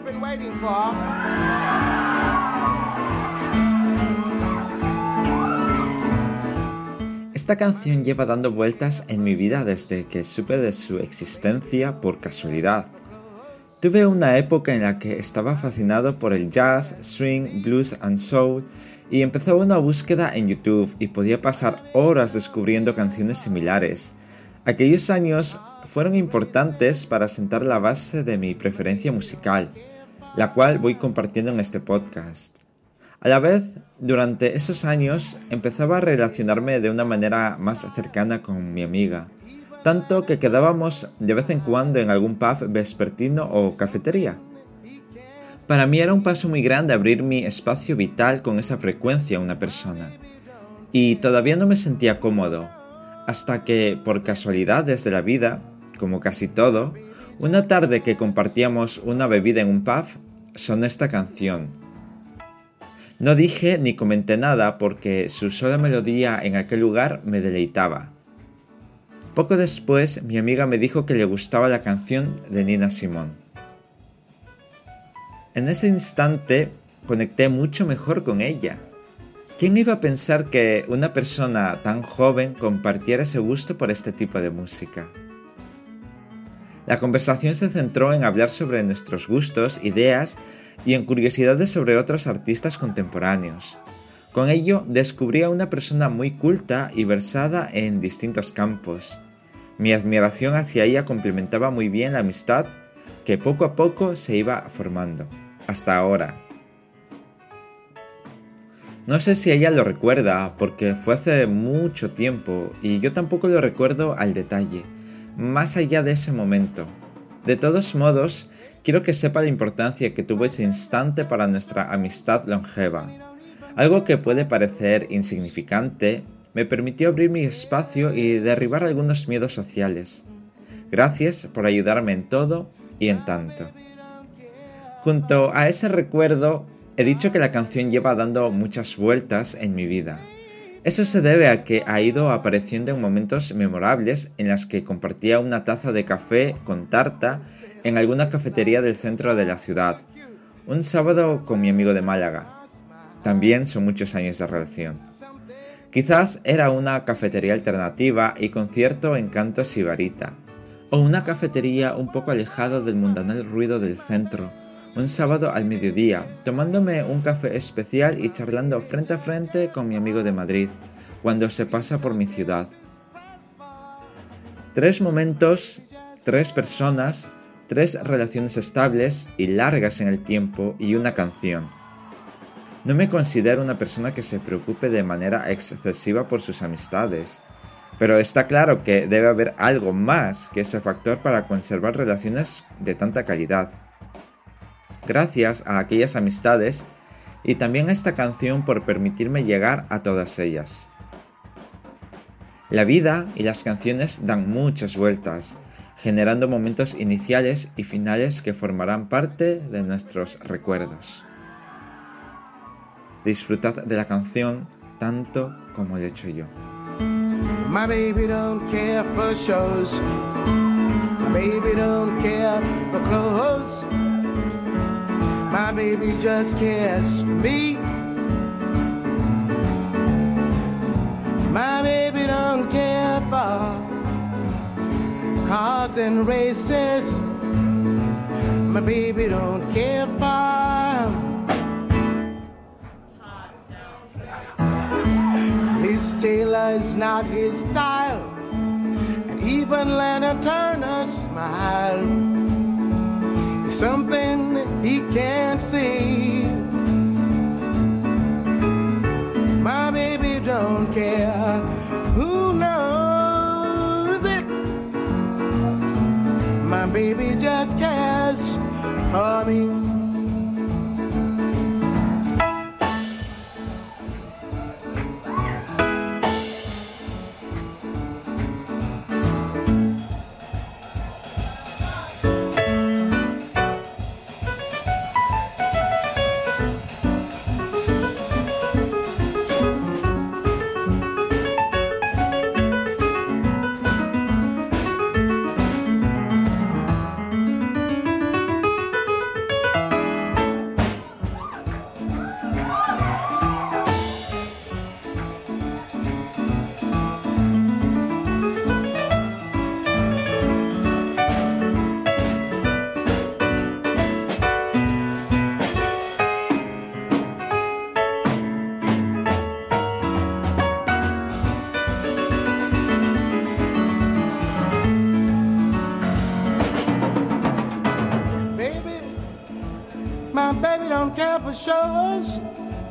been waiting for. Esta canción lleva dando vueltas en mi vida desde que supe de su existencia por casualidad. Tuve una época en la que estaba fascinado por el jazz, swing, blues and soul y empezó una búsqueda en YouTube y podía pasar horas descubriendo canciones similares. Aquellos años fueron importantes para sentar la base de mi preferencia musical, la cual voy compartiendo en este podcast. A la vez, durante esos años empezaba a relacionarme de una manera más cercana con mi amiga, tanto que quedábamos de vez en cuando en algún pub vespertino o cafetería. Para mí era un paso muy grande abrir mi espacio vital con esa frecuencia a una persona, y todavía no me sentía cómodo, hasta que, por casualidades de la vida, como casi todo, una tarde que compartíamos una bebida en un pub, sonó esta canción no dije ni comenté nada porque su sola melodía en aquel lugar me deleitaba. Poco después mi amiga me dijo que le gustaba la canción de Nina Simón. En ese instante conecté mucho mejor con ella. ¿Quién iba a pensar que una persona tan joven compartiera ese gusto por este tipo de música? La conversación se centró en hablar sobre nuestros gustos, ideas y en curiosidades sobre otros artistas contemporáneos. Con ello descubrí a una persona muy culta y versada en distintos campos. Mi admiración hacia ella complementaba muy bien la amistad que poco a poco se iba formando, hasta ahora. No sé si ella lo recuerda porque fue hace mucho tiempo y yo tampoco lo recuerdo al detalle más allá de ese momento. De todos modos, quiero que sepa la importancia que tuvo ese instante para nuestra amistad longeva. Algo que puede parecer insignificante, me permitió abrir mi espacio y derribar algunos miedos sociales. Gracias por ayudarme en todo y en tanto. Junto a ese recuerdo, he dicho que la canción lleva dando muchas vueltas en mi vida. Eso se debe a que ha ido apareciendo en momentos memorables en las que compartía una taza de café con tarta en alguna cafetería del centro de la ciudad. Un sábado con mi amigo de Málaga. También son muchos años de relación. Quizás era una cafetería alternativa y con cierto encanto sibarita. O una cafetería un poco alejada del mundanal ruido del centro, un sábado al mediodía, tomándome un café especial y charlando frente a frente con mi amigo de Madrid, cuando se pasa por mi ciudad. Tres momentos, tres personas, tres relaciones estables y largas en el tiempo y una canción. No me considero una persona que se preocupe de manera excesiva por sus amistades, pero está claro que debe haber algo más que ese factor para conservar relaciones de tanta calidad gracias a aquellas amistades y también a esta canción por permitirme llegar a todas ellas. La vida y las canciones dan muchas vueltas, generando momentos iniciales y finales que formarán parte de nuestros recuerdos. Disfrutad de la canción tanto como he hecho yo. My baby just for me. My baby don't care for cars and races. My baby don't care for Miss Taylor is not his style, and even Lana Turner smile something he can't see. My baby don't care who knows it. My baby just cares for me.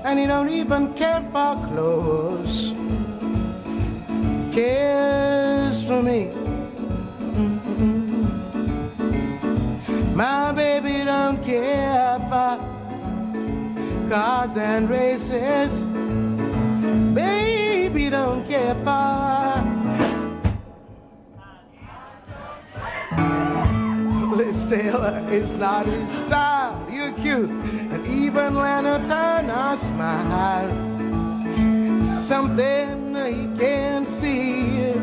And he don't even care for clothes. Cares for me. My baby don't care for cars and races. Baby don't care for Liz Taylor is not his style. You're cute, even Lana Turner smile. Something he can't see.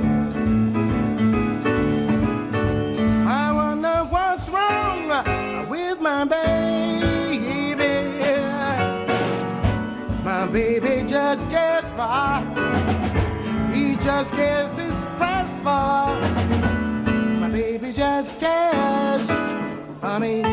I wonder what's wrong with my baby. My baby just gets far. He just gets his price for. My baby just cares for me.